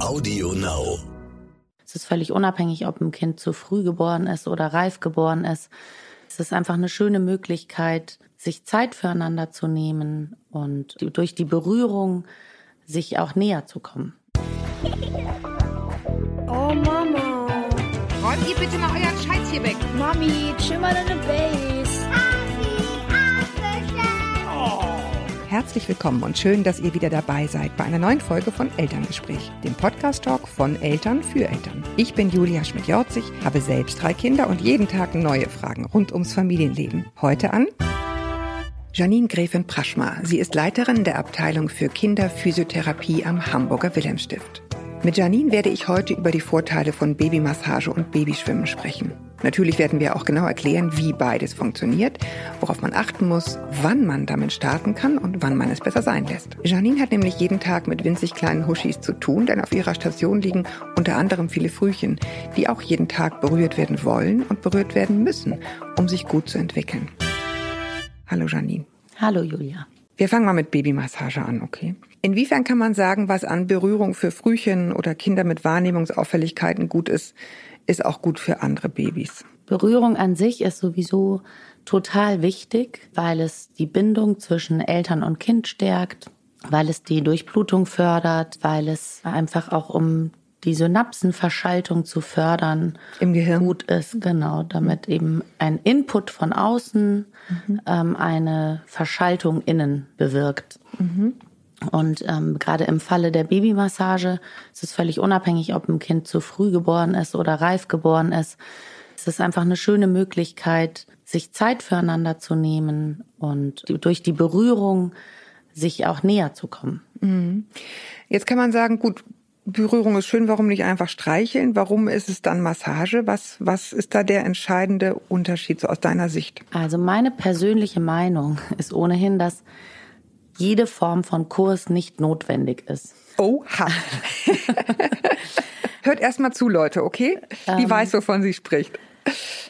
Audio Now. Es ist völlig unabhängig, ob ein Kind zu früh geboren ist oder reif geboren ist. Es ist einfach eine schöne Möglichkeit, sich Zeit füreinander zu nehmen und durch die Berührung sich auch näher zu kommen. Oh Mama. Räumt ihr bitte mal euren Scheiß hier weg. Mami, chill mal deine Base. Herzlich willkommen und schön, dass ihr wieder dabei seid bei einer neuen Folge von Elterngespräch, dem Podcast-Talk von Eltern für Eltern. Ich bin Julia Schmidt-Jorzig, habe selbst drei Kinder und jeden Tag neue Fragen rund ums Familienleben. Heute an Janine Gräfin Praschma. Sie ist Leiterin der Abteilung für Kinderphysiotherapie am Hamburger Wilhelmstift. Mit Janine werde ich heute über die Vorteile von Babymassage und Babyschwimmen sprechen. Natürlich werden wir auch genau erklären, wie beides funktioniert, worauf man achten muss, wann man damit starten kann und wann man es besser sein lässt. Janine hat nämlich jeden Tag mit winzig kleinen Huschis zu tun, denn auf ihrer Station liegen unter anderem viele Frühchen, die auch jeden Tag berührt werden wollen und berührt werden müssen, um sich gut zu entwickeln. Hallo Janine. Hallo Julia. Wir fangen mal mit Babymassage an, okay? Inwiefern kann man sagen, was an Berührung für Frühchen oder Kinder mit Wahrnehmungsauffälligkeiten gut ist, ist auch gut für andere Babys? Berührung an sich ist sowieso total wichtig, weil es die Bindung zwischen Eltern und Kind stärkt, weil es die Durchblutung fördert, weil es einfach auch um die Synapsenverschaltung zu fördern Im Gehirn. gut ist, genau, damit eben ein Input von außen ähm, eine Verschaltung innen bewirkt. Und ähm, gerade im Falle der Babymassage ist es völlig unabhängig, ob ein Kind zu früh geboren ist oder reif geboren ist. Es ist einfach eine schöne Möglichkeit, sich Zeit füreinander zu nehmen und durch die Berührung sich auch näher zu kommen. Jetzt kann man sagen, gut, Berührung ist schön, warum nicht einfach streicheln? Warum ist es dann Massage? Was, was ist da der entscheidende Unterschied so aus deiner Sicht? Also meine persönliche Meinung ist ohnehin, dass jede Form von Kurs nicht notwendig ist. Oha. Hört erst mal zu, Leute, okay? Die weiß, wovon sie spricht.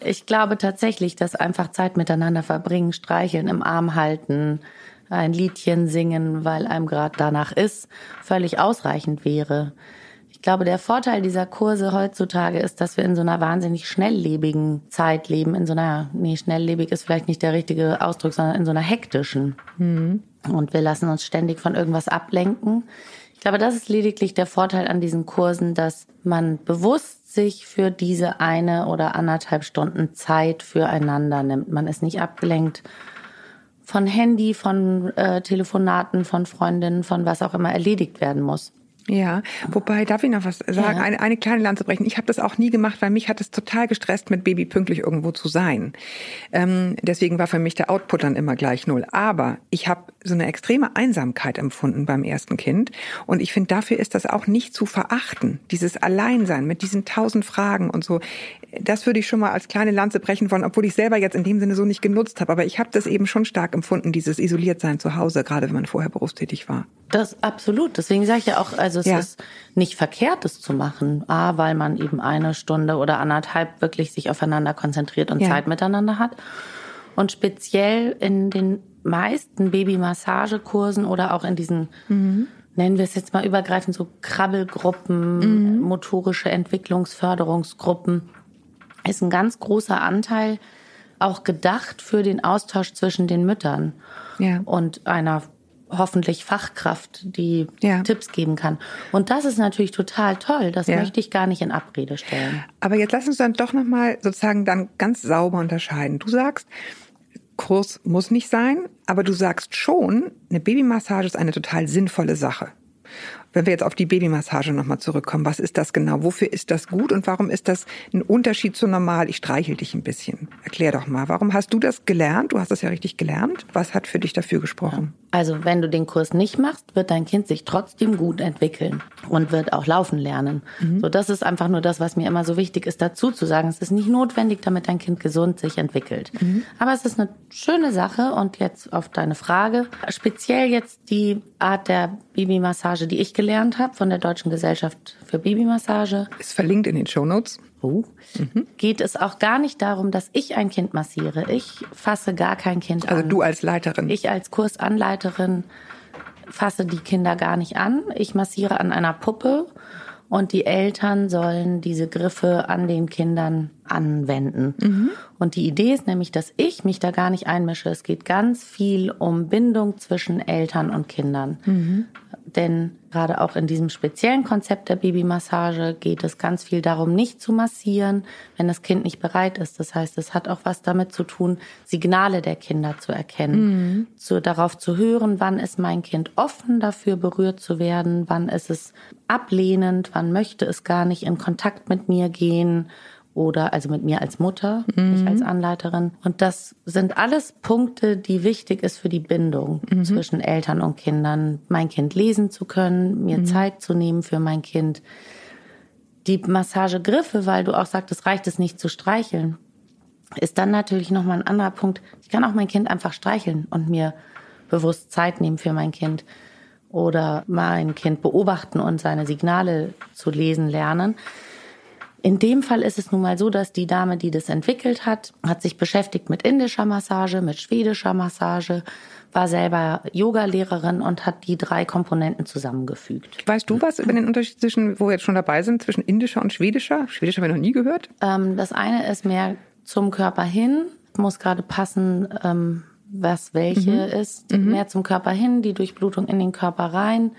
Ich glaube tatsächlich, dass einfach Zeit miteinander verbringen, streicheln, im Arm halten, ein Liedchen singen, weil einem gerade danach ist, völlig ausreichend wäre. Ich glaube, der Vorteil dieser Kurse heutzutage ist, dass wir in so einer wahnsinnig schnelllebigen Zeit leben, in so einer, nee, schnelllebig ist vielleicht nicht der richtige Ausdruck, sondern in so einer hektischen. Und wir lassen uns ständig von irgendwas ablenken. Ich glaube, das ist lediglich der Vorteil an diesen Kursen, dass man bewusst sich für diese eine oder anderthalb Stunden Zeit füreinander nimmt. Man ist nicht abgelenkt von Handy, von äh, Telefonaten, von Freundinnen, von was auch immer erledigt werden muss. Ja, wobei, darf ich noch was sagen? Ja. Eine, eine kleine Lanze brechen. Ich habe das auch nie gemacht, weil mich hat es total gestresst, mit Baby pünktlich irgendwo zu sein. Ähm, deswegen war für mich der Output dann immer gleich null. Aber ich habe so eine extreme Einsamkeit empfunden beim ersten Kind. Und ich finde, dafür ist das auch nicht zu verachten. Dieses Alleinsein mit diesen tausend Fragen und so. Das würde ich schon mal als kleine Lanze brechen wollen, obwohl ich selber jetzt in dem Sinne so nicht genutzt habe. Aber ich habe das eben schon stark empfunden, dieses Isoliertsein zu Hause, gerade wenn man vorher berufstätig war. Das absolut. Deswegen sage ich ja auch, also es Ja. ist nicht verkehrt, es zu machen. A, weil man eben eine Stunde oder anderthalb wirklich sich aufeinander konzentriert und Ja. Zeit miteinander hat. Und speziell in den meisten Babymassagekursen oder auch in diesen, nennen wir es jetzt mal übergreifend, so Krabbelgruppen, motorische Entwicklungsförderungsgruppen, ist ein ganz großer Anteil auch gedacht für den Austausch zwischen den Müttern Ja. und einer hoffentlich Fachkraft, die Ja. Tipps geben kann. Und das ist natürlich total toll. Das Ja. möchte ich gar nicht in Abrede stellen. Aber jetzt lass uns dann doch nochmal sozusagen dann ganz sauber unterscheiden. Du sagst, Kurs muss nicht sein, aber du sagst schon, eine Babymassage ist eine total sinnvolle Sache. Wenn wir jetzt auf die Babymassage nochmal zurückkommen, was ist das genau? Wofür ist das gut und warum ist das ein Unterschied zu normal? Ich streichel dich ein bisschen. Erklär doch mal, warum hast du das gelernt? Du hast das ja richtig gelernt. Was hat für dich dafür gesprochen? Also wenn du den Kurs nicht machst, wird dein Kind sich trotzdem gut entwickeln und wird auch laufen lernen. So, das ist einfach nur das, was mir immer so wichtig ist, dazu zu sagen. Es ist nicht notwendig, damit dein Kind gesund sich entwickelt. Aber es ist eine schöne Sache. Und jetzt auf deine Frage. Speziell jetzt die Art der Babymassage, die ich gelernt habe von der Deutschen Gesellschaft für Babymassage. Ist verlinkt in den Shownotes. Oh. Geht es auch gar nicht darum, dass ich ein Kind massiere. Ich fasse gar kein Kind Also an. du als Leiterin. Ich als Kursanleiterin fasse die Kinder gar nicht an. Ich massiere an einer Puppe Und die Eltern sollen diese Griffe an den Kindern anwenden. Und die Idee ist nämlich, dass ich mich da gar nicht einmische. Es geht ganz viel um Bindung zwischen Eltern und Kindern. Denn gerade auch in diesem speziellen Konzept der Babymassage geht es ganz viel darum, nicht zu massieren, wenn das Kind nicht bereit ist. Das heißt, es hat auch was damit zu tun, Signale der Kinder zu erkennen, zu, darauf zu hören, wann ist mein Kind offen dafür, berührt zu werden, wann ist es ablehnend, wann möchte es gar nicht in Kontakt mit mir gehen oder also mit mir als Mutter, nicht als Anleiterin. Und das sind alles Punkte, die wichtig ist für die Bindung zwischen Eltern und Kindern. Mein Kind lesen zu können, mir Zeit zu nehmen für mein Kind. Die Massagegriffe, weil du auch sagtest, reicht es nicht zu streicheln, ist dann natürlich nochmal ein anderer Punkt. Ich kann auch mein Kind einfach streicheln und mir bewusst Zeit nehmen für mein Kind oder mein Kind beobachten und seine Signale zu lesen lernen. In dem Fall ist es nun mal so, dass die Dame, die das entwickelt hat, hat sich beschäftigt mit indischer Massage, mit schwedischer Massage, war selber Yogalehrerin und hat die drei Komponenten zusammengefügt. Weißt du was über den Unterschied zwischen, wo wir jetzt schon dabei sind, zwischen indischer und schwedischer? Schwedisch habe ich noch nie gehört. Ähm, das eine ist mehr zum Körper hin, muss gerade passen, ähm, was welche ist. Mehr zum Körper hin, die Durchblutung in den Körper rein.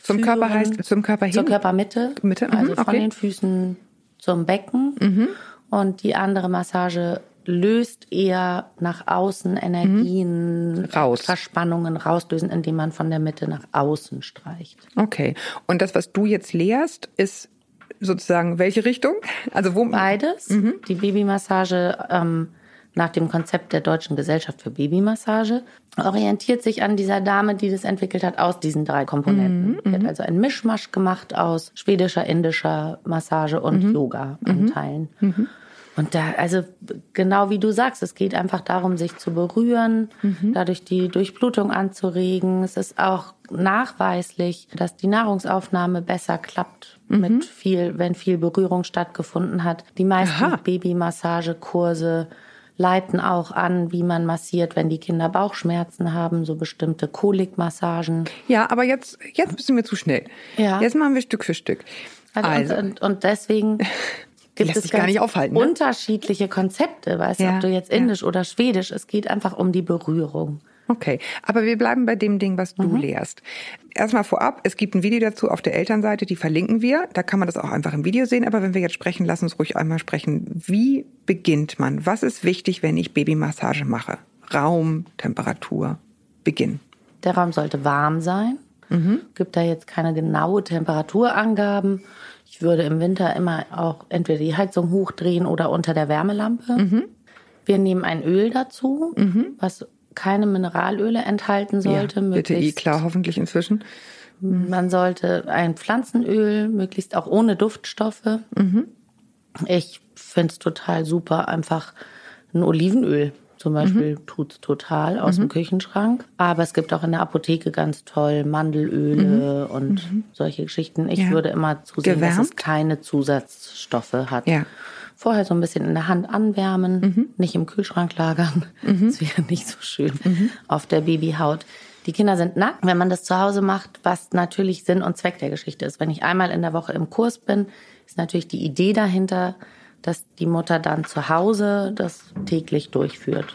Zum Körper Führen heißt, zum Körper hin? Zur Körpermitte. Mitte, mhm, Also von okay. Mhm. den Füßen zum Becken. Und die andere Massage löst eher nach außen Energien, Mhm. Raus. Verspannungen rauslösen, indem man von der Mitte nach außen streicht. Okay. Und das, was du jetzt lehrst, ist sozusagen welche Richtung? Also wo? Beides. Mhm. Die Babymassage ähm, nach dem Konzept der Deutschen Gesellschaft für Babymassage orientiert sich an dieser Dame, die das entwickelt hat, aus diesen drei Komponenten. Mhm, hat also einen Mischmasch gemacht aus schwedischer, indischer Massage und Mhm. Yoga-Anteilen. Und da, also genau wie du sagst, es geht einfach darum, sich zu berühren, Mhm. dadurch die Durchblutung anzuregen. Es ist auch nachweislich, dass die Nahrungsaufnahme besser klappt Mhm. mit viel, wenn viel Berührung stattgefunden hat. Die meisten. Babymassagekurse leiten auch an, wie man massiert, wenn die Kinder Bauchschmerzen haben, so bestimmte Kolikmassagen. Ja, aber jetzt, jetzt du mir zu schnell. Ja. Jetzt machen wir Stück für Stück. Also, Also, Und, und, deswegen gibt es gar nicht aufhalten, ne? unterschiedliche Konzepte, weißt du, Ja, ob du jetzt ja. indisch oder schwedisch, es geht einfach um die Berührung. Okay. Aber wir bleiben bei dem Ding, was Mhm. du lehrst. Erstmal vorab, es gibt ein Video dazu auf der Elternseite, die verlinken wir. Da kann man das auch einfach im Video sehen. Aber wenn wir jetzt sprechen, lass uns ruhig einmal sprechen. Wie beginnt man? Was ist wichtig, wenn ich Babymassage mache? Raum, Temperatur, Beginn. Der Raum sollte warm sein. Gibt da jetzt keine genaue Temperaturangaben. Ich würde im Winter immer auch entweder die Heizung hochdrehen oder unter der Wärmelampe. Wir nehmen ein Öl dazu, was keine Mineralöle enthalten sollte. ja, bitte eh klar, hoffentlich inzwischen. Man sollte ein Pflanzenöl, möglichst auch ohne Duftstoffe. Ich finde es total super, einfach ein Olivenöl zum Beispiel tut's total aus dem Küchenschrank. Aber es gibt auch in der Apotheke ganz toll Mandelöle und solche Geschichten. Ich Ja. würde immer zusehen, dass es Gewärmt? keine Zusatzstoffe hat. Ja. Vorher so ein bisschen in der Hand anwärmen, nicht im Kühlschrank lagern. Das wäre nicht so schön auf der Babyhaut. Die Kinder sind nackt, wenn man das zu Hause macht, was natürlich Sinn und Zweck der Geschichte ist. Wenn ich einmal in der Woche im Kurs bin, ist natürlich die Idee dahinter, dass die Mutter dann zu Hause das täglich durchführt.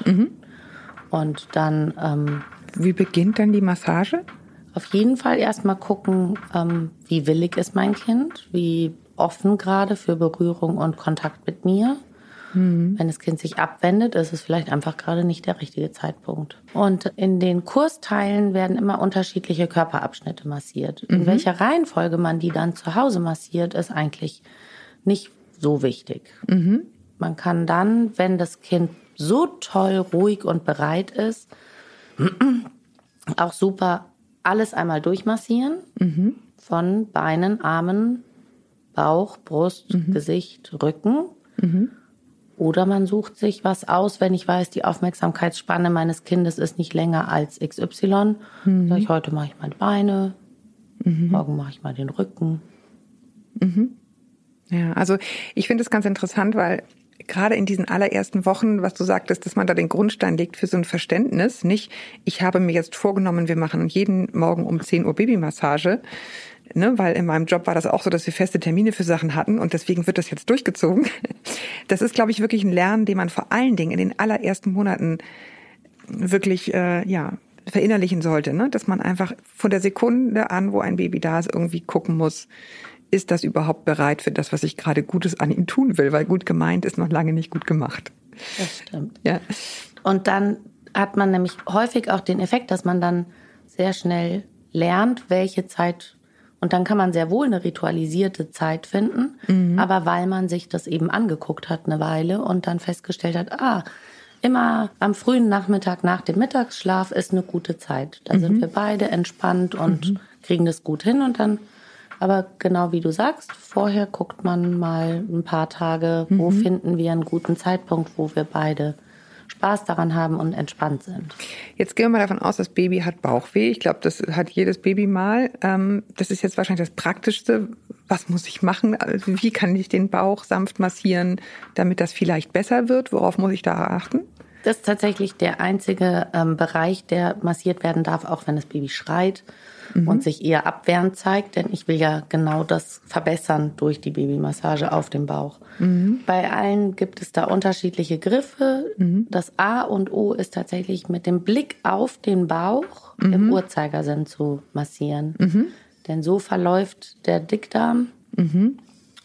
Und dann ähm, Wie beginnt dann die Massage? auf jeden Fall erstmal gucken, ähm, wie willig ist mein Kind, wie offen gerade für Berührung und Kontakt mit mir. Wenn das Kind sich abwendet, ist es vielleicht einfach gerade nicht der richtige Zeitpunkt. Und in den Kursteilen werden immer unterschiedliche Körperabschnitte massiert. In welcher Reihenfolge man die dann zu Hause massiert, ist eigentlich nicht so wichtig. Man kann dann, wenn das Kind so toll, ruhig und bereit ist, auch super alles einmal durchmassieren. Von Beinen, Armen, Bauch, Brust, Gesicht, Rücken. Oder man sucht sich was aus, wenn ich weiß, die Aufmerksamkeitsspanne meines Kindes ist nicht länger als XY. Sag ich, heute mache ich mal die Beine, morgen mache ich mal den Rücken. Ja, also ich finde es ganz interessant, weil gerade in diesen allerersten Wochen, was du sagtest, dass man da den Grundstein legt für so ein Verständnis, nicht, ich habe mir jetzt vorgenommen, wir machen jeden Morgen um 10 Uhr Babymassage. Ne? weil in meinem Job war das auch so, dass wir feste Termine für Sachen hatten und deswegen wird das jetzt durchgezogen. Das ist, glaube ich, wirklich ein Lernen, den man vor allen Dingen in den allerersten Monaten wirklich äh, ja verinnerlichen sollte, ne? dass man einfach von der Sekunde an, wo ein Baby da ist, irgendwie gucken muss, ist das überhaupt bereit für das, was ich gerade Gutes an ihm tun will, weil gut gemeint ist noch lange nicht gut gemacht. Das stimmt. Ja. Und dann hat man nämlich häufig auch den Effekt, dass man dann sehr schnell lernt, welche Zeit und dann kann man sehr wohl eine ritualisierte Zeit finden, Mhm. aber weil man sich das eben angeguckt hat eine Weile und dann festgestellt hat, ah, immer am frühen Nachmittag nach dem Mittagsschlaf ist eine gute Zeit. Da Mhm. sind wir beide entspannt und kriegen das gut hin und dann aber genau wie du sagst, vorher guckt man mal ein paar Tage, wo Mhm. finden wir einen guten Zeitpunkt, wo wir beide Spaß daran haben und entspannt sind. Jetzt gehen wir mal davon aus, das Baby hat Bauchweh. Ich glaube, das hat jedes Baby mal. Ähm, das ist jetzt wahrscheinlich das Praktischste. Was muss ich machen? Also Wie kann ich den Bauch sanft massieren, damit das vielleicht besser wird? Worauf muss ich da achten? Das ist tatsächlich der einzige ähm, Bereich, der massiert werden darf, auch wenn das Baby schreit und sich eher abwehrend zeigt. Denn ich will ja genau das verbessern durch die Babymassage auf dem Bauch. Bei allen gibt es da unterschiedliche Griffe. Das A und O ist tatsächlich mit dem Blick auf den Bauch im Uhrzeigersinn zu massieren. Denn so verläuft der Dickdarm.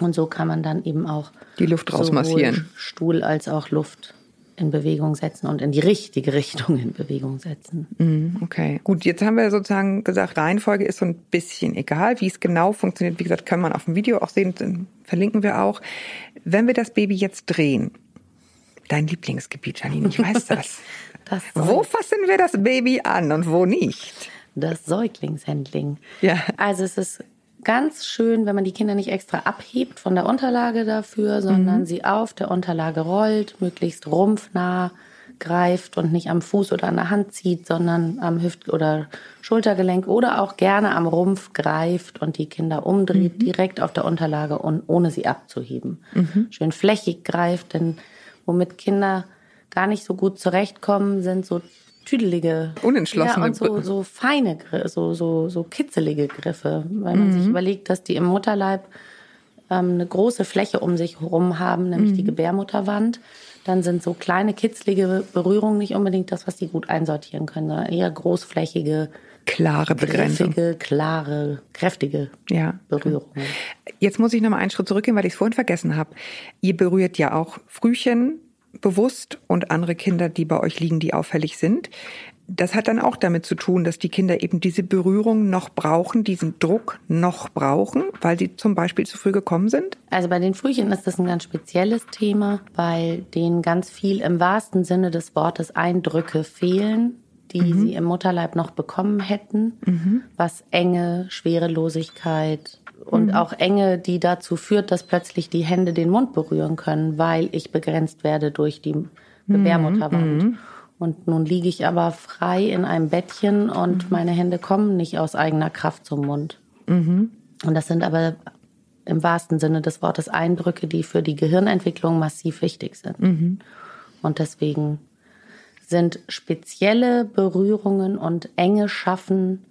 Und so kann man dann eben auch Die Luft rausmassieren. Stuhl als auch Luft in Bewegung setzen und in die richtige Richtung in Bewegung setzen. Mhm, Okay, gut. Jetzt haben wir sozusagen gesagt, Reihenfolge ist so ein bisschen egal. Wie es genau funktioniert, wie gesagt, kann man auf dem Video auch sehen, verlinken wir auch. Wenn wir das Baby jetzt drehen, dein Lieblingsgebiet, Janine, ich weiß das. Das, Wo fassen wir das Baby an und wo nicht? das Säuglingshandling. Ja. Also es ist ganz schön, wenn man die Kinder nicht extra abhebt von der Unterlage dafür, sondern sie auf der Unterlage rollt, möglichst rumpfnah greift und nicht am Fuß oder an der Hand zieht, sondern am Hüft- oder Schultergelenk oder auch gerne am Rumpf greift und die Kinder umdreht, direkt auf der Unterlage und ohne sie abzuheben. Schön flächig greift, denn womit Kinder gar nicht so gut zurechtkommen, sind so tüdelige Unentschlossene ja, und so, so feine, so, so, so kitzelige Griffe, weil man sich überlegt, dass die im Mutterleib ähm, eine große Fläche um sich herum haben, nämlich die Gebärmutterwand. Dann sind so kleine kitzlige Berührungen nicht unbedingt das, was die gut einsortieren können, sondern eher großflächige, Klare Begrenzung. griffige, klare, kräftige Ja. Berührungen. Jetzt muss ich noch mal einen Schritt zurückgehen, weil ich es vorhin vergessen habe. Ihr berührt ja auch Frühchen bewusst und andere Kinder, die bei euch liegen, die auffällig sind. Das hat dann auch damit zu tun, dass die Kinder eben diese Berührung noch brauchen, diesen Druck noch brauchen, weil sie zum Beispiel zu früh gekommen sind. Also bei den Frühchen ist das ein ganz spezielles Thema, weil denen ganz viel im wahrsten Sinne des Wortes Eindrücke fehlen, die sie im Mutterleib noch bekommen hätten, was Enge, Schwerelosigkeit und auch Enge, die dazu führt, dass plötzlich die Hände den Mund berühren können, weil ich begrenzt werde durch die Gebärmutterwand. Und nun liege ich aber frei in einem Bettchen und meine Hände kommen nicht aus eigener Kraft zum Mund. Und das sind aber im wahrsten Sinne des Wortes Eindrücke, die für die Gehirnentwicklung massiv wichtig sind. Und deswegen sind spezielle Berührungen und enge Schaffen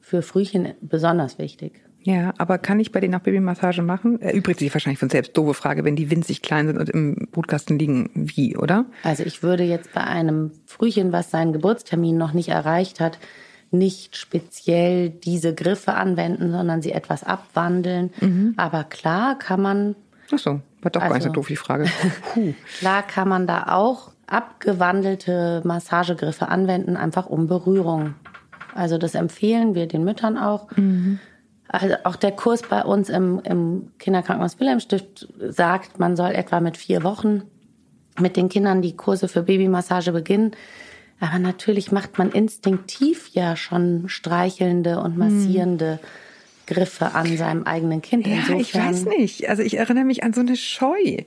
für Frühchen besonders wichtig. Ja, aber kann ich bei denen auch Babymassage machen? Erübrigt sich wahrscheinlich von selbst. Doofe Frage, wenn die winzig klein sind und im Brutkasten liegen, wie, oder? Also ich würde jetzt bei einem Frühchen, was seinen Geburtstermin noch nicht erreicht hat, nicht speziell diese Griffe anwenden, sondern sie etwas abwandeln. Aber klar kann man Ach so, war doch gar nicht so Also- doof die Frage. Klar kann man da auch abgewandelte Massagegriffe anwenden, einfach um Berührung. Also das empfehlen wir den Müttern auch. Also auch der Kurs bei uns im, im Kinderkrankenhaus Wilhelmstift sagt, man soll etwa mit vier Wochen mit den Kindern die Kurse für Babymassage beginnen. Aber natürlich macht man instinktiv ja schon streichelnde und massierende Griffe an seinem eigenen Kind. Ja, ich weiß nicht. Also ich erinnere mich an so eine Scheu.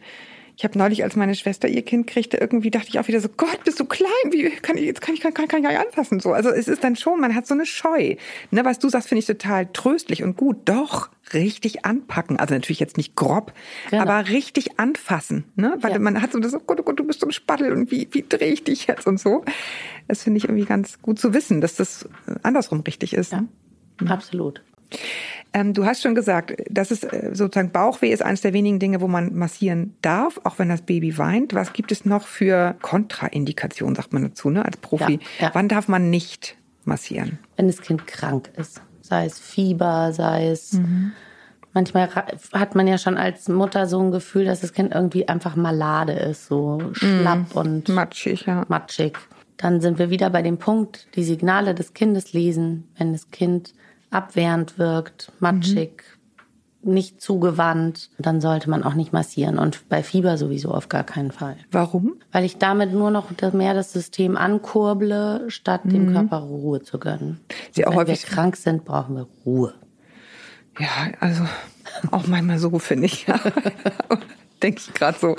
Ich habe neulich, als meine Schwester ihr Kind kriegte, irgendwie dachte ich auch wieder so, Gott, bist du klein? Wie kann ich jetzt kann ich kann, kann, kann ich gar nicht anfassen so. Also es ist dann schon, man hat so eine Scheu. Ne, was du sagst, finde ich total tröstlich und gut. Doch richtig anpacken. Also natürlich jetzt nicht grob, Genau. aber richtig anfassen. Ne, weil Ja. man hat so das, oh Gott, oh Gott, du bist so ein Spattel und wie wie drehe ich dich jetzt und so. Das finde ich irgendwie ganz gut zu wissen, dass das äh, andersrum richtig ist. Ja, absolut. Ähm, du hast schon gesagt, das ist äh, sozusagen Bauchweh ist eines der wenigen Dinge, wo man massieren darf, auch wenn das Baby weint. Was gibt es noch für Kontraindikationen, sagt man dazu, ne, als Profi? Ja, ja. Wann darf man nicht massieren? Wenn das Kind krank ist, sei es Fieber, sei es Mhm. manchmal hat man ja schon als Mutter so ein Gefühl, dass das Kind irgendwie einfach malade ist, so schlapp und Matschig, ja. matschig. Dann sind wir wieder bei dem Punkt, die Signale des Kindes lesen, wenn das Kind abwehrend wirkt, matschig, nicht zugewandt, dann sollte man auch nicht massieren und bei Fieber sowieso auf gar keinen Fall. Warum? Weil ich damit nur noch mehr das System ankurble, statt dem Körper Ruhe zu gönnen. Sie auch wenn wir häufig- krank sind, brauchen wir Ruhe. Ja, also auch manchmal so, finde ich. Denke ich gerade so.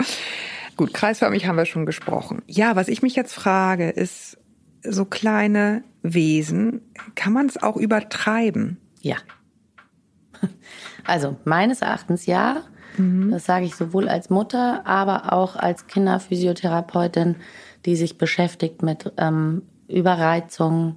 Gut, kreisförmig haben wir schon gesprochen. Ja, was ich mich jetzt frage, ist, so kleine Wesen, kann man es auch übertreiben? Ja. Also meines Erachtens ja. Das sage ich sowohl als Mutter, aber auch als Kinderphysiotherapeutin, die sich beschäftigt mit ähm, Überreizung,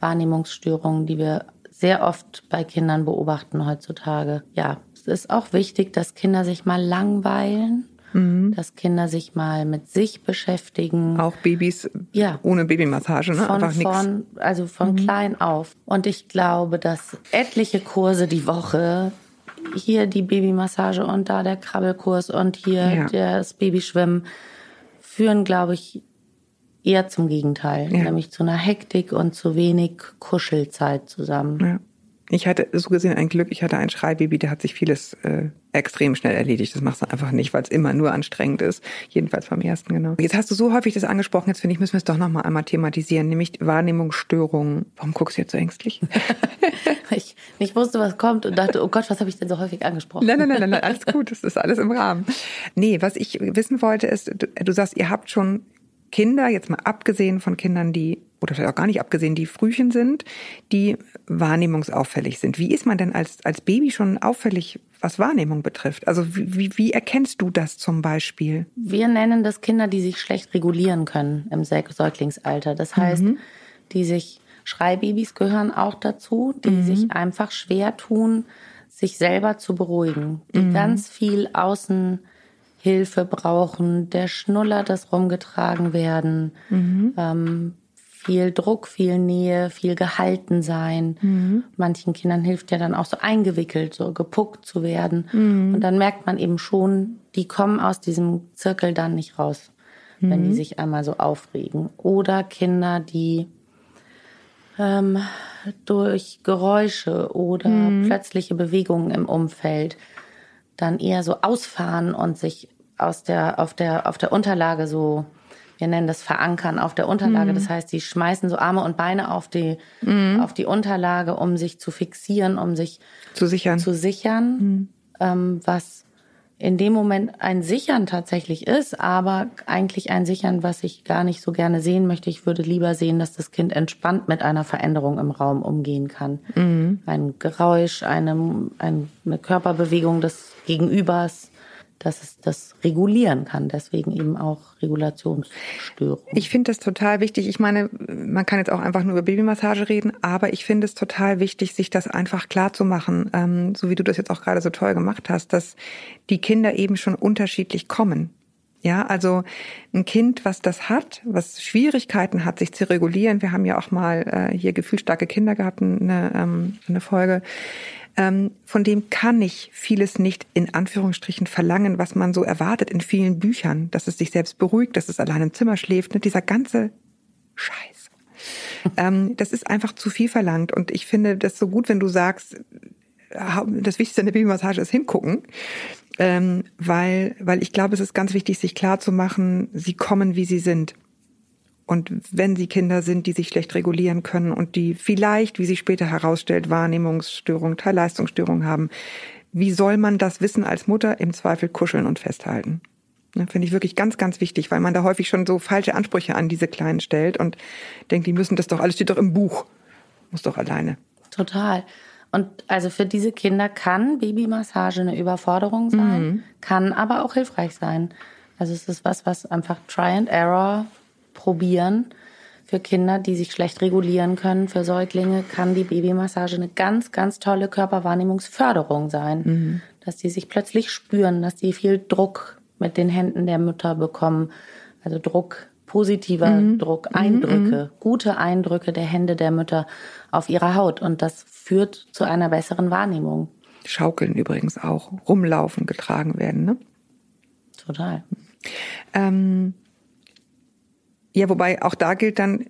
Wahrnehmungsstörungen, die wir sehr oft bei Kindern beobachten heutzutage. Ja, es ist auch wichtig, dass Kinder sich mal langweilen, dass Kinder sich mal mit sich beschäftigen. Auch Babys Ja. ohne Babymassage, ne? Von Einfach vorn, also von klein auf. Und ich glaube, dass etliche Kurse die Woche, hier die Babymassage und da der Krabbelkurs und hier Ja. das Babyschwimmen, führen, glaube ich, eher zum Gegenteil, Ja. nämlich zu einer Hektik und zu wenig Kuschelzeit zusammen. Ja. Ich hatte so gesehen ein Glück, ich hatte ein Schreibaby, der hat sich vieles äh, extrem schnell erledigt. Das machst du einfach nicht, weil es immer nur anstrengend ist. Jedenfalls beim ersten, genau. Jetzt hast du so häufig das angesprochen, jetzt finde ich, müssen wir es doch nochmal einmal thematisieren, nämlich Wahrnehmungsstörungen. Warum guckst du jetzt so ängstlich? Ich nicht wusste, was kommt und dachte, oh Gott, was habe ich denn so häufig angesprochen? Nein, nein, nein, nein, nein, alles gut, das ist alles im Rahmen. Nee, was ich wissen wollte, ist, du, du sagst, ihr habt schon Kinder, jetzt mal abgesehen von Kindern, die, oder vielleicht auch gar nicht abgesehen, die Frühchen sind, die wahrnehmungsauffällig sind. Wie ist man denn als, als Baby schon auffällig, was Wahrnehmung betrifft? Also wie, wie, wie erkennst du das zum Beispiel? Wir nennen das Kinder, die sich schlecht regulieren können im Säug- Säuglingsalter. Das heißt, die sich, Schreibabys gehören auch dazu, die sich einfach schwer tun, sich selber zu beruhigen, die ganz viel Außenhilfe brauchen, der Schnuller, das rumgetragen werden, ähm, viel Druck, viel Nähe, viel gehalten sein. Manchen Kindern hilft ja dann auch so eingewickelt, so gepuckt zu werden. Und dann merkt man eben schon, die kommen aus diesem Zirkel dann nicht raus, wenn die sich einmal so aufregen. Oder Kinder, die ähm, durch Geräusche oder plötzliche Bewegungen im Umfeld dann eher so ausfahren und sich aus der, auf der, auf der Unterlage so, wir nennen das Verankern auf der Unterlage. Das heißt, die schmeißen so Arme und Beine auf die, auf die Unterlage, um sich zu fixieren, um sich Zu sichern? zu sichern, ähm, was in dem Moment ein Sichern tatsächlich ist, aber eigentlich ein Sichern, was ich gar nicht so gerne sehen möchte. Ich würde lieber sehen, dass das Kind entspannt mit einer Veränderung im Raum umgehen kann. Ein Geräusch, eine, eine Körperbewegung des Gegenübers, dass es das regulieren kann. Deswegen eben auch Regulationsstörungen. Ich finde das total wichtig. Ich meine, man kann jetzt auch einfach nur über Babymassage reden, aber ich finde es total wichtig, sich das einfach klar zu machen, ähm, so wie du das jetzt auch gerade so toll gemacht hast, dass die Kinder eben schon unterschiedlich kommen. Ja, also ein Kind, was das hat, was Schwierigkeiten hat, sich zu regulieren. Wir haben ja auch mal äh, hier gefühlsstarke Kinder gehabt, eine, ähm, eine Folge. Ähm, von dem kann ich vieles nicht in Anführungsstrichen verlangen, was man so erwartet in vielen Büchern, dass es sich selbst beruhigt, dass es allein im Zimmer schläft. Ne? Dieser ganze Scheiß. ähm, das ist einfach zu viel verlangt. Und ich finde das so gut, wenn du sagst, das Wichtigste in der Babymassage ist hingucken, ähm, weil, weil ich glaube, es ist ganz wichtig, sich klar zu machen, sie kommen, wie sie sind. Und wenn sie Kinder sind, die sich schlecht regulieren können und die vielleicht, wie sich später herausstellt, Wahrnehmungsstörungen, Teilleistungsstörungen haben, wie soll man das wissen als Mutter? Im Zweifel kuscheln und festhalten. Ne, Finde ich wirklich ganz, ganz wichtig, weil man da häufig schon so falsche Ansprüche an diese Kleinen stellt und denkt, die müssen das doch, alles steht doch im Buch. Muss doch alleine. Total. Und also für diese Kinder kann Babymassage eine Überforderung sein, kann aber auch hilfreich sein. Also es ist was, was einfach Try and Error probieren Für Kinder, die sich schlecht regulieren können, für Säuglinge kann die Babymassage eine ganz, ganz tolle Körperwahrnehmungsförderung sein. Dass die sich plötzlich spüren, dass die viel Druck mit den Händen der Mütter bekommen. Also Druck, positiver Druck, Eindrücke, gute Eindrücke der Hände der Mütter auf ihrer Haut. Und das führt zu einer besseren Wahrnehmung. Schaukeln übrigens auch, rumlaufen, getragen werden, ne? Total. Ähm, ja, wobei auch da gilt dann,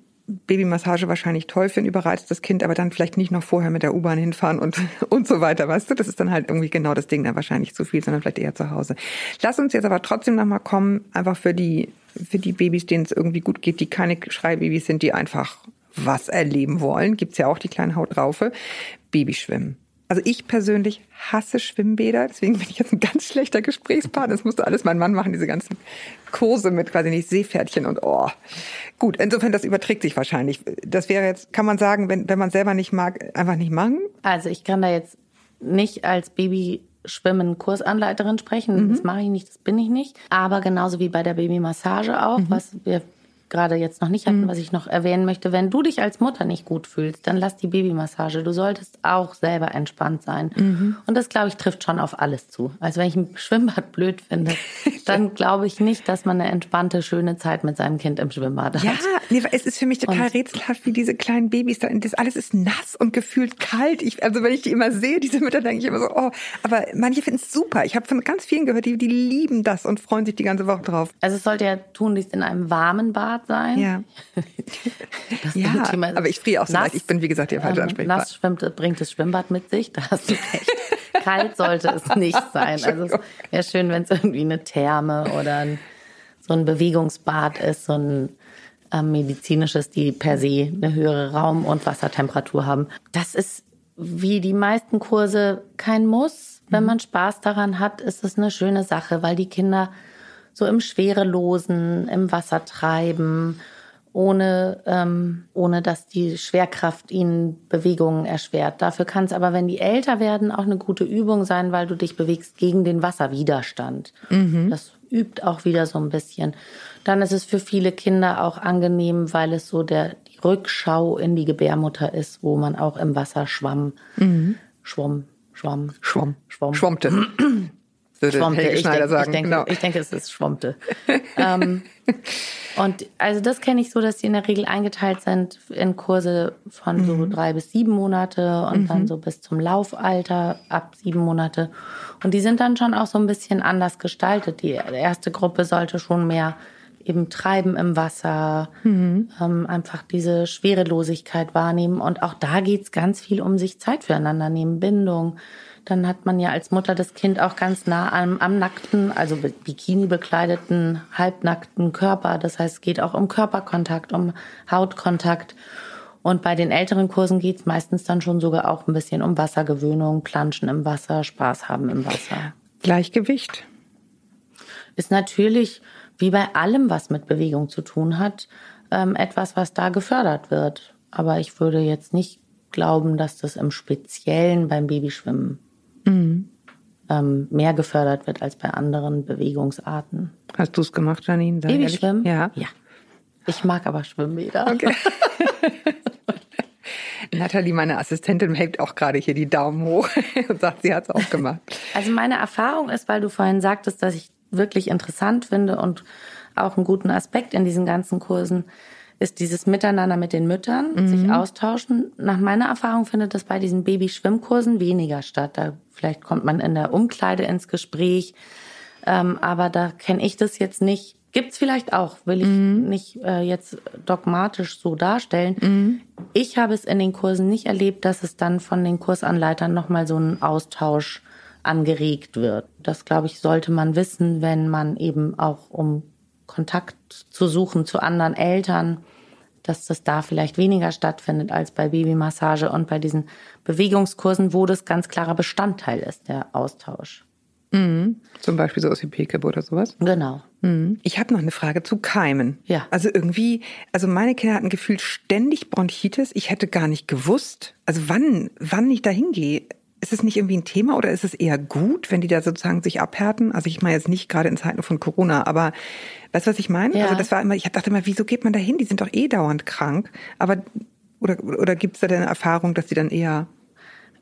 Babymassage wahrscheinlich toll für ein überreiztes Kind, aber dann vielleicht nicht noch vorher mit der U-Bahn hinfahren und, und so weiter, weißt du? Das ist dann halt irgendwie genau das Ding, dann wahrscheinlich zu viel, sondern vielleicht eher zu Hause. Lass uns jetzt aber trotzdem nochmal kommen, einfach für die, für die Babys, denen es irgendwie gut geht, die keine Schreibabys sind, die einfach was erleben wollen. Gibt's ja auch die kleinen Hautraufe. Babyschwimmen. Also ich persönlich hasse Schwimmbäder, deswegen bin ich jetzt ein ganz schlechter Gesprächspartner. Das musste alles mein Mann machen, diese ganzen Kurse mit quasi nicht Seepferdchen und oh. Gut, insofern, das überträgt sich wahrscheinlich. Das wäre jetzt, kann man sagen, wenn, wenn man selber nicht mag, einfach nicht machen? Also ich kann da jetzt nicht als Babyschwimmen Kursanleiterin sprechen. Das mache ich nicht, das bin ich nicht. Aber genauso wie bei der Babymassage auch, was wir gerade jetzt noch nicht hatten, was ich noch erwähnen möchte. Wenn du dich als Mutter nicht gut fühlst, dann lass die Babymassage. Du solltest auch selber entspannt sein. Und das, glaube ich, trifft schon auf alles zu. Also wenn ich ein Schwimmbad blöd finde, dann glaube ich nicht, dass man eine entspannte, schöne Zeit mit seinem Kind im Schwimmbad hat. Ja, nee, es ist für mich total Und- rätselhaft, wie diese kleinen Babys da, das alles ist nass und gefühlt kalt. Ich, also wenn ich die immer sehe, diese Mütter, denke ich immer so, oh, aber manche finden es super. Ich habe von ganz vielen gehört, die, die lieben das und freuen sich die ganze Woche drauf. Also es sollte ja tunlichst in einem warmen Bad sein. Ja. Das Ja, Thema- aber ich friere auch so leid. Ich bin, wie gesagt, der falsche ähm. Nass schwimmt, bringt das Schwimmbad mit sich, da hast du recht. Kalt sollte es nicht sein. Also es wäre schön, wenn es irgendwie eine Therme oder ein, so ein Bewegungsbad ist, so ein ähm, medizinisches, die per se eine höhere Raum- und Wassertemperatur haben. Das ist wie die meisten Kurse kein Muss. Wenn man Spaß daran hat, ist es eine schöne Sache, weil die Kinder so im Schwerelosen, im Wasser treiben, ohne, ähm, ohne dass die Schwerkraft ihnen Bewegungen erschwert. Dafür kann es aber, wenn die älter werden, auch eine gute Übung sein, weil du dich bewegst gegen den Wasserwiderstand. Das übt auch wieder so ein bisschen. Dann ist es für viele Kinder auch angenehm, weil es so der die Rückschau in die Gebärmutter ist, wo man auch im Wasser schwamm, schwamm, schwamm, Schwamm. schwamm, Schwammte. Würde schwammte. Helge Ich, Schneider denk, sagen. ich, denke, genau. ich denke, es ist schwammte. ähm, und also das kenne ich so, dass die in der Regel eingeteilt sind in Kurse von so Mhm. drei bis sieben Monate und dann so bis zum Laufalter ab sieben Monate. Und die sind dann schon auch so ein bisschen anders gestaltet. Die erste Gruppe sollte schon mehr eben treiben im Wasser, Mhm. ähm, einfach diese Schwerelosigkeit wahrnehmen. Und auch da geht's ganz viel um sich Zeit füreinander nehmen, Bindung. Dann hat man ja als Mutter das Kind auch ganz nah am, am nackten, also Bikini bekleideten, halbnackten Körper. Das heißt, es geht auch um Körperkontakt, um Hautkontakt. Und bei den älteren Kursen geht's meistens dann schon sogar auch ein bisschen um Wassergewöhnung, Planschen im Wasser, Spaß haben im Wasser. Gleichgewicht. Ist natürlich, wie bei allem, was mit Bewegung zu tun hat, ähm, etwas, was da gefördert wird. Aber ich würde jetzt nicht glauben, dass das im Speziellen beim Babyschwimmen ähm, mehr gefördert wird als bei anderen Bewegungsarten. Hast du es gemacht, Janine? Babyschwimmen? Ja. Ja. Ich mag aber Schwimmbäder. Okay. Nathalie, meine Assistentin, hält auch gerade hier die Daumen hoch und sagt, sie hat es auch gemacht. Also meine Erfahrung ist, weil du vorhin sagtest, dass ich wirklich interessant finde und auch einen guten Aspekt in diesen ganzen Kursen ist dieses Miteinander mit den Müttern, sich austauschen. Nach meiner Erfahrung findet das bei diesen Babyschwimmkursen weniger statt. Da vielleicht kommt man in der Umkleide ins Gespräch, ähm, aber da kenne ich das jetzt nicht. Gibt's vielleicht auch, will ich nicht äh, jetzt dogmatisch so darstellen. Ich habe es in den Kursen nicht erlebt, dass es dann von den Kursanleitern nochmal so ein Austausch angeregt wird. Das, glaube ich, sollte man wissen, wenn man eben auch um Kontakt zu suchen zu anderen Eltern, dass das da vielleicht weniger stattfindet als bei Babymassage und bei diesen Bewegungskursen, wo das ganz klarer Bestandteil ist, der Austausch. Zum Beispiel so aus wie PKIP oder sowas. Genau. Ich habe noch eine Frage zu Keimen. Ja. Also irgendwie, also meine Kinder hatten gefühlt ständig Bronchitis. Ich hätte gar nicht gewusst, also wann, wann ich da hingehe. Ist es nicht irgendwie ein Thema oder ist es eher gut, wenn die da sozusagen sich abhärten? Also ich meine jetzt nicht gerade in Zeiten von Corona, aber weißt du, was ich meine? Ja. Also das war immer, ich dachte immer, wieso geht man da hin? Die sind doch eh dauernd krank. Aber oder, oder gibt es da denn eine Erfahrung, dass die dann eher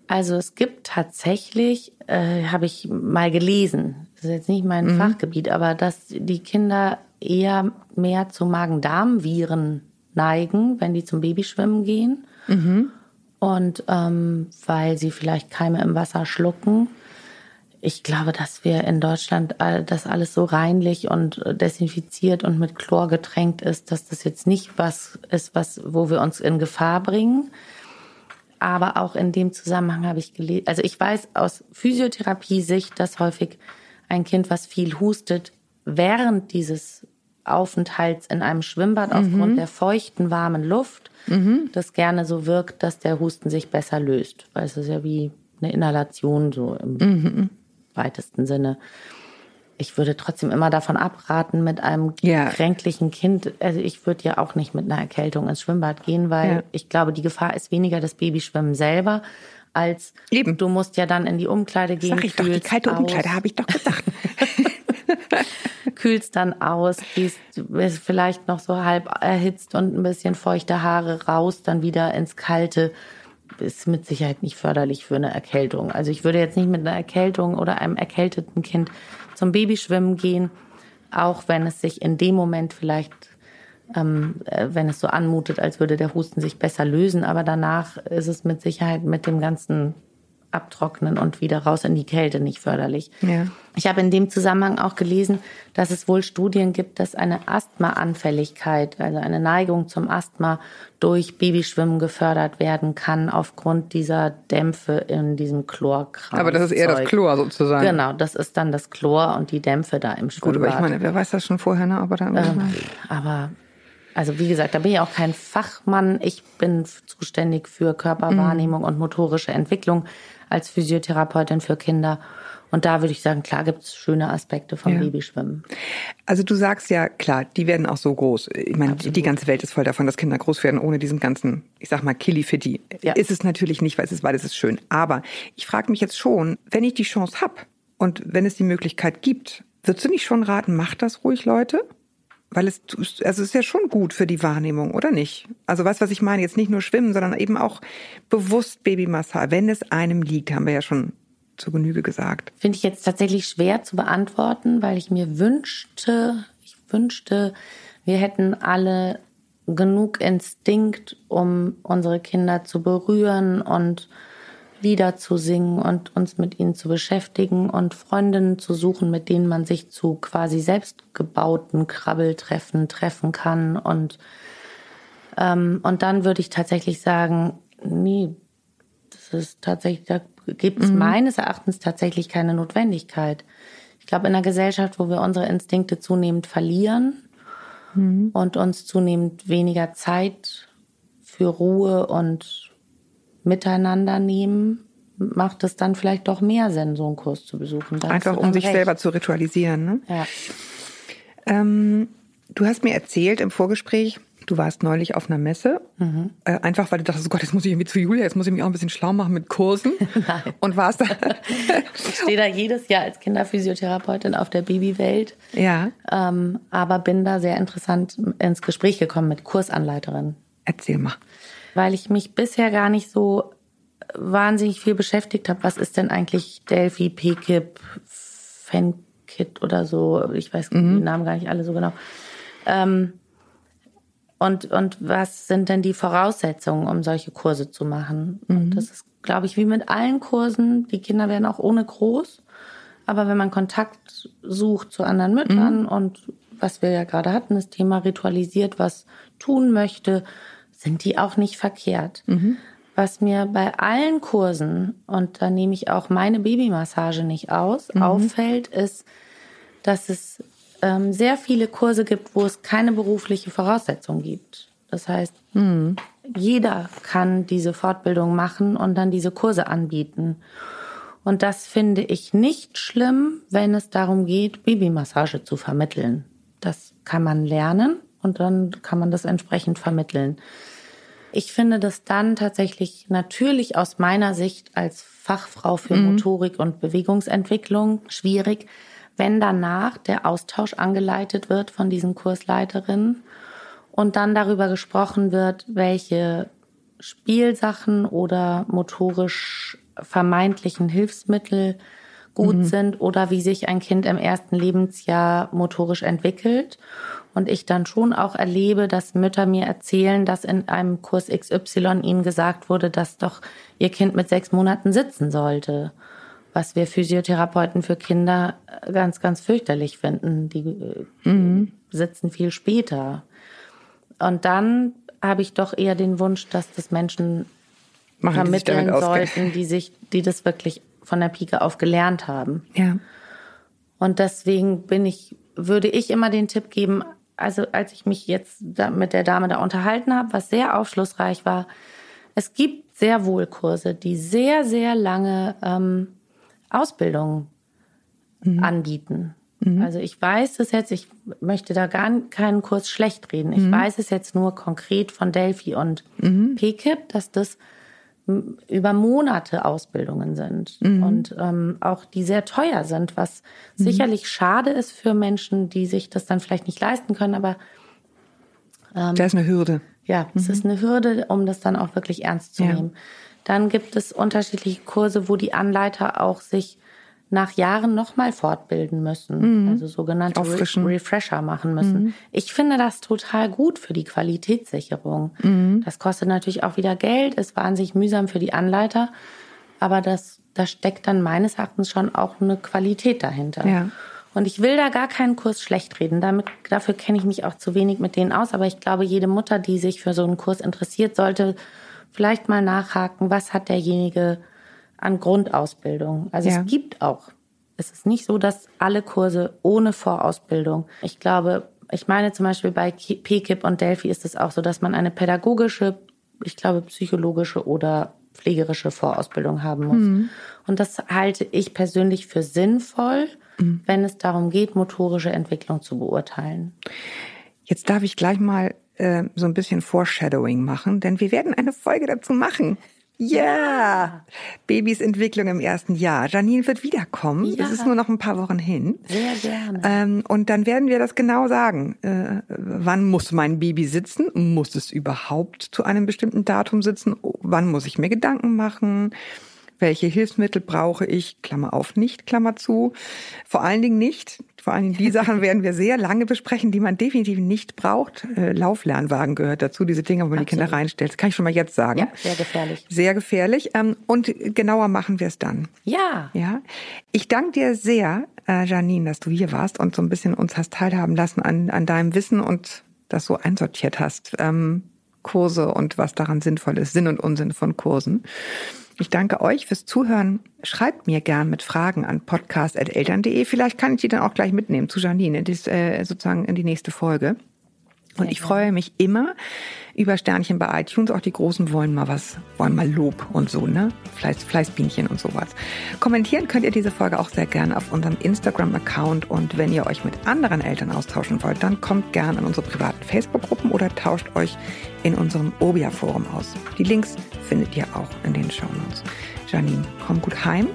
Also es gibt tatsächlich, äh, habe ich mal gelesen, das ist jetzt nicht mein Fachgebiet, aber dass die Kinder eher mehr zu Magen-Darm-Viren neigen, wenn die zum Babyschwimmen gehen. Und ähm, weil sie vielleicht Keime im Wasser schlucken. Ich glaube, dass wir in Deutschland all- das alles so reinlich und äh, desinfiziert und mit Chlor getränkt ist, dass das jetzt nicht was ist, was, wo wir uns in Gefahr bringen. Aber auch in dem Zusammenhang habe ich gelesen, also ich weiß aus Physiotherapie-Sicht, dass häufig ein Kind, was viel hustet, während dieses Aufenthalts in einem Schwimmbad aufgrund der feuchten, warmen Luft, das gerne so wirkt, dass der Husten sich besser löst. Weil es ist ja wie eine Inhalation so im weitesten Sinne. Ich würde trotzdem immer davon abraten, mit einem Ja. kränklichen Kind, also ich würde ja auch nicht mit einer Erkältung ins Schwimmbad gehen, weil Ja. ich glaube, die Gefahr ist weniger das Babyschwimmen selber, als Eben. du musst ja dann in die Umkleide gehen. Sag ich doch, die kalte Umkleide, habe ich doch gesagt. Kühlst dann aus, gehst bist vielleicht noch so halb erhitzt und ein bisschen feuchte Haare raus, dann wieder ins Kalte. Ist mit Sicherheit nicht förderlich für eine Erkältung. Also ich würde jetzt nicht mit einer Erkältung oder einem erkälteten Kind zum Babyschwimmen gehen, auch wenn es sich in dem Moment vielleicht ähm, äh, wenn es so anmutet, als würde der Husten sich besser lösen. Aber danach ist es mit Sicherheit mit dem ganzen Abtrocknen und wieder raus in die Kälte nicht förderlich. Ja. Ich habe in dem Zusammenhang auch gelesen, dass es wohl Studien gibt, dass eine Asthmaanfälligkeit, also eine Neigung zum Asthma durch Babyschwimmen gefördert werden kann aufgrund dieser Dämpfe in diesem Chlorkram. Aber das ist eher das Chlor sozusagen. Genau, das ist dann das Chlor und die Dämpfe da im Schwimmbad. Gut, aber ich meine, wer weiß das schon vorher, ne? Aber da Ähm, aber also wie gesagt, da bin ich auch kein Fachmann. Ich bin zuständig für Körperwahrnehmung und motorische Entwicklung als Physiotherapeutin für Kinder. Und da würde ich sagen, klar gibt es schöne Aspekte vom Ja. Babyschwimmen. Also du sagst ja, klar, die werden auch so groß. Ich meine, die, die ganze Welt ist voll davon, dass Kinder groß werden, ohne diesen ganzen, ich sag mal, Killy-Fitti. Ja. Ist es natürlich nicht, weil es ist beides ist schön. Aber ich frage mich jetzt schon, wenn ich die Chance hab und wenn es die Möglichkeit gibt, würdest du nicht schon raten, macht das ruhig, Leute? Weil es, also es ist ja schon gut für die Wahrnehmung, oder nicht? Also du, was ich meine? Jetzt nicht nur schwimmen, sondern eben auch bewusst Babymassage. Wenn es einem liegt, haben wir ja schon zur Genüge gesagt. Finde ich jetzt tatsächlich schwer zu beantworten, weil ich mir wünschte, ich wünschte, wir hätten alle genug Instinkt, um unsere Kinder zu berühren und Lieder zu singen und uns mit ihnen zu beschäftigen und Freundinnen zu suchen, mit denen man sich zu quasi selbstgebauten Krabbeltreffen treffen kann. Und ähm, und dann würde ich tatsächlich sagen, nee, das ist tatsächlich, da gibt es meines Erachtens tatsächlich keine Notwendigkeit. Ich glaube, in einer Gesellschaft, wo wir unsere Instinkte zunehmend verlieren und uns zunehmend weniger Zeit für Ruhe und Miteinander nehmen, macht es dann vielleicht doch mehr Sinn, so einen Kurs zu besuchen. Da Einfach um sich recht. selber zu ritualisieren. Ne? Ja. Ähm, du hast mir erzählt im Vorgespräch, du warst neulich auf einer Messe, äh, einfach weil du dachtest, oh Gott, jetzt muss ich irgendwie zu Julia, jetzt muss ich mich auch ein bisschen schlau machen mit Kursen. Nein. Und warst da. Ich stehe da jedes Jahr als Kinderphysiotherapeutin auf der Babywelt. ja, ähm, aber bin da sehr interessant ins Gespräch gekommen mit Kursanleiterinnen, erzähl mal. Weil ich mich bisher gar nicht so wahnsinnig viel beschäftigt habe. Was ist denn eigentlich Delphi, PKIP, Fenkit oder so? Ich weiß die Namen gar nicht alle so genau. Ähm, und, und was sind denn die Voraussetzungen, um solche Kurse zu machen? Und das ist, glaube ich, wie mit allen Kursen. Die Kinder werden auch ohne groß. Aber wenn man Kontakt sucht zu anderen Müttern und was wir ja gerade hatten, das Thema ritualisiert, was tun möchte, sind die auch nicht verkehrt. Was mir bei allen Kursen, und da nehme ich auch meine Babymassage nicht aus, auffällt, ist, dass es ähm, sehr viele Kurse gibt, wo es keine berufliche Voraussetzung gibt. Das heißt, jeder kann diese Fortbildung machen und dann diese Kurse anbieten. Und das finde ich nicht schlimm, wenn es darum geht, Babymassage zu vermitteln. Das kann man lernen und dann kann man das entsprechend vermitteln. Ich finde das dann tatsächlich natürlich aus meiner Sicht als Fachfrau für Motorik und Bewegungsentwicklung schwierig, wenn danach der Austausch angeleitet wird von diesen Kursleiterinnen und dann darüber gesprochen wird, welche Spielsachen oder motorisch vermeintlichen Hilfsmittel gut sind oder wie sich ein Kind im ersten Lebensjahr motorisch entwickelt. Und ich dann schon auch erlebe, dass Mütter mir erzählen, dass in einem Kurs XY ihnen gesagt wurde, dass doch ihr Kind mit sechs Monaten sitzen sollte. Was wir Physiotherapeuten für Kinder äh, ganz, ganz fürchterlich finden. Die äh, sitzen viel später. Und dann habe ich doch eher den Wunsch, dass das Menschen Machen die vermitteln auskennen. sollten, die sich, die das wirklich von der Pike auf gelernt haben. Ja. Und deswegen bin ich, würde ich immer den Tipp geben, also als ich mich jetzt mit der Dame da unterhalten habe, was sehr aufschlussreich war, es gibt sehr wohl Kurse, die sehr, sehr lange ähm, Ausbildung anbieten. Also ich weiß es jetzt, ich möchte da gar keinen Kurs schlecht reden. Ich weiß es jetzt nur konkret von Delphi und PKIP, dass das über Monate Ausbildungen sind und ähm, auch die sehr teuer sind, was sicherlich schade ist für Menschen, die sich das dann vielleicht nicht leisten können, aber Da ist eine Hürde. ja, es ist eine Hürde, um das dann auch wirklich ernst zu Ja. nehmen. Dann gibt es unterschiedliche Kurse, wo die Anleiter auch sich nach Jahren nochmal fortbilden müssen, also sogenannte Auffrischen. Refresher machen müssen. Ich finde das total gut für die Qualitätssicherung. Das kostet natürlich auch wieder Geld, ist wahnsinnig mühsam für die Anleiter, aber das, da steckt dann meines Erachtens schon auch eine Qualität dahinter. Ja. Und ich will da gar keinen Kurs schlecht reden. Damit, dafür kenne ich mich auch zu wenig mit denen aus. Aber ich glaube, jede Mutter, die sich für so einen Kurs interessiert, sollte vielleicht mal nachhaken, was hat derjenige an Grundausbildung. Also Ja. es gibt auch. Es ist nicht so, dass alle Kurse ohne Vorausbildung. Ich glaube, ich meine zum Beispiel bei Ki- PKIP und Delphi ist es auch so, dass man eine pädagogische, ich glaube psychologische oder pflegerische Vorausbildung haben muss. Und das halte ich persönlich für sinnvoll, wenn es darum geht, motorische Entwicklung zu beurteilen. Jetzt darf ich gleich mal äh, so ein bisschen Foreshadowing machen, denn wir werden eine Folge dazu machen. Ja! Babys Entwicklung im ersten Jahr. Janine wird wiederkommen. Ja. Es ist nur noch ein paar Wochen hin. Sehr gerne. Ähm, und dann werden wir das genau sagen. Äh, wann muss mein Baby sitzen? Muss es überhaupt zu einem bestimmten Datum sitzen? Oh, Wann muss ich mir Gedanken machen? Welche Hilfsmittel brauche ich? Klammer auf, nicht, Klammer zu. Vor allen Dingen nicht. Vor allen Dingen die Sachen werden wir sehr lange besprechen, die man definitiv nicht braucht. Äh, Lauflernwagen gehört dazu, diese Dinge, wo man die Kinder Absolut. reinstellt. Das kann ich schon mal jetzt sagen. Ja, sehr gefährlich. Sehr gefährlich. Ähm, und genauer machen wir es dann. Ja. Ja, ich danke dir sehr, äh, Janine, dass du hier warst und so ein bisschen uns hast teilhaben lassen an, an deinem Wissen und das so einsortiert hast. Ähm, Kurse und was daran sinnvoll ist, Sinn und Unsinn von Kursen. Ich danke euch fürs Zuhören. Schreibt mir gern mit Fragen an podcast.eltern.de. Vielleicht kann ich die dann auch gleich mitnehmen zu Janine, in dies, äh, sozusagen in die nächste Folge. Und ich freue mich immer über Sternchen bei iTunes. Auch die Großen wollen mal was, wollen mal Lob und so, ne? Fleiß, Fleißbienchen und sowas. Kommentieren könnt ihr diese Folge auch sehr gerne auf unserem Instagram-Account. Und wenn ihr euch mit anderen Eltern austauschen wollt, dann kommt gern an unsere privaten Facebook-Gruppen oder tauscht euch in unserem Obia-Forum aus. Die Links findet ihr auch in den Shownotes. Janine, komm gut heim.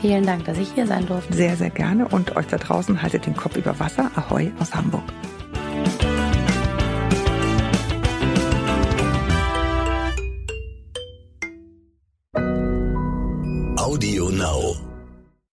Vielen Dank, dass ich hier sein durfte. Sehr, sehr gerne. Und euch da draußen haltet den Kopf über Wasser. Ahoi aus Hamburg. Audio Now.